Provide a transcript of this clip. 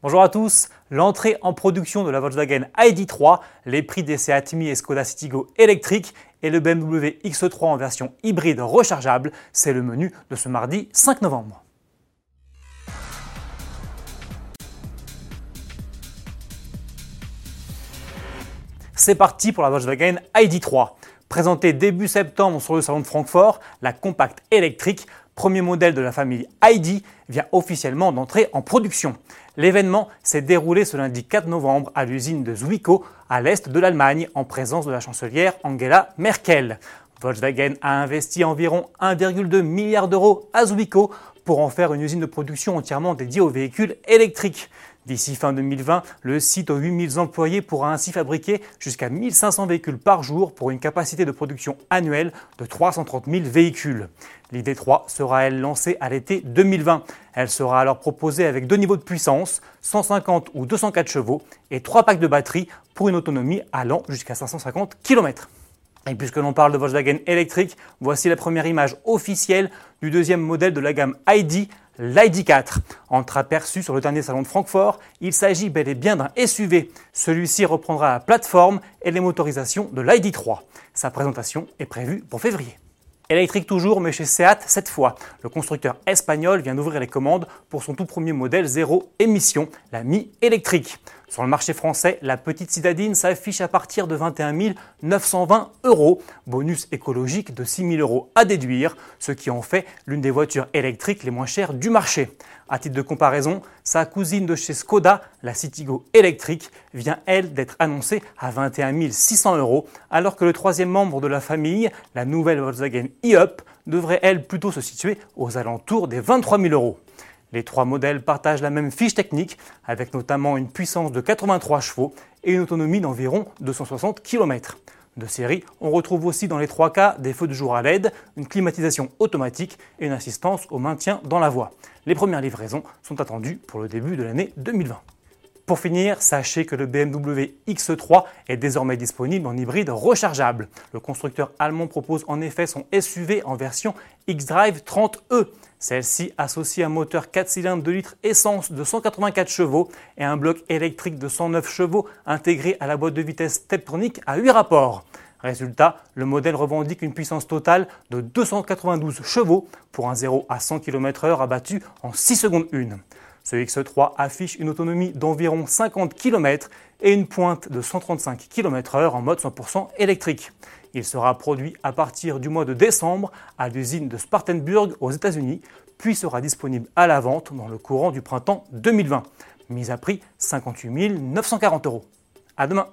Bonjour à tous. L'entrée en production de la Volkswagen ID3, les prix des Seat Mii et Skoda Citigo électriques et le BMW X3 en version hybride rechargeable, c'est le menu de ce mardi 5 novembre. C'est parti pour la Volkswagen ID3. Présentée début septembre sur le salon de Francfort, la compacte électrique premier modèle de la famille ID, vient officiellement d'entrer en production. L'événement s'est déroulé ce lundi 4 novembre à l'usine de Zwickau, à l'est de l'Allemagne, en présence de la chancelière Angela Merkel. Volkswagen a investi environ 1,2 milliard d'euros à Zwickau pour en faire une usine de production entièrement dédiée aux véhicules électriques. D'ici fin 2020, le site aux 8000 employés pourra ainsi fabriquer jusqu'à 1500 véhicules par jour pour une capacité de production annuelle de 330 000 véhicules. L'idée 3 sera elle lancée à l'été 2020. Elle sera alors proposée avec deux niveaux de puissance, 150 ou 204 chevaux et trois packs de batterie pour une autonomie allant jusqu'à 550 km. Et puisque l'on parle de Volkswagen électrique, voici la première image officielle du deuxième modèle de la gamme ID, l'ID4. Entreaperçu sur le dernier salon de Francfort, il s'agit bel et bien d'un SUV. Celui-ci reprendra la plateforme et les motorisations de l'ID3. Sa présentation est prévue pour février. Électrique toujours, mais chez Seat cette fois. Le constructeur espagnol vient d'ouvrir les commandes pour son tout premier modèle zéro émission, la Mi électrique. Sur le marché français, la petite citadine s'affiche à partir de 21 920 euros, bonus écologique de 6 000 euros à déduire, ce qui en fait l'une des voitures électriques les moins chères du marché. À titre de comparaison, sa cousine de chez Skoda, la Citigo électrique, vient elle d'être annoncée à 21 600 euros, alors que le troisième membre de la famille, la nouvelle Volkswagen e-Up, devrait elle plutôt se situer aux alentours des 23 000 euros. Les trois modèles partagent la même fiche technique, avec notamment une puissance de 83 chevaux et une autonomie d'environ 260 km. De série, on retrouve aussi dans les trois cas des feux de jour à LED, une climatisation automatique et une assistance au maintien dans la voie. Les premières livraisons sont attendues pour le début de l'année 2020. Pour finir, sachez que le BMW X3 est désormais disponible en hybride rechargeable. Le constructeur allemand propose en effet son SUV en version X-Drive 30e. Celle-ci associe un moteur 4 cylindres de litre essence de 184 chevaux et un bloc électrique de 109 chevaux intégré à la boîte de vitesse Steptronic à 8 rapports. Résultat, le modèle revendique une puissance totale de 292 chevaux pour un 0 à 100 km/h abattu en 6 secondes 1. Ce X3 affiche une autonomie d'environ 50 km et une pointe de 135 km/h en mode 100% électrique. Il sera produit à partir du mois de décembre à l'usine de Spartanburg aux États-Unis, puis sera disponible à la vente dans le courant du printemps 2020. Mise à prix 58 940 euros. À demain!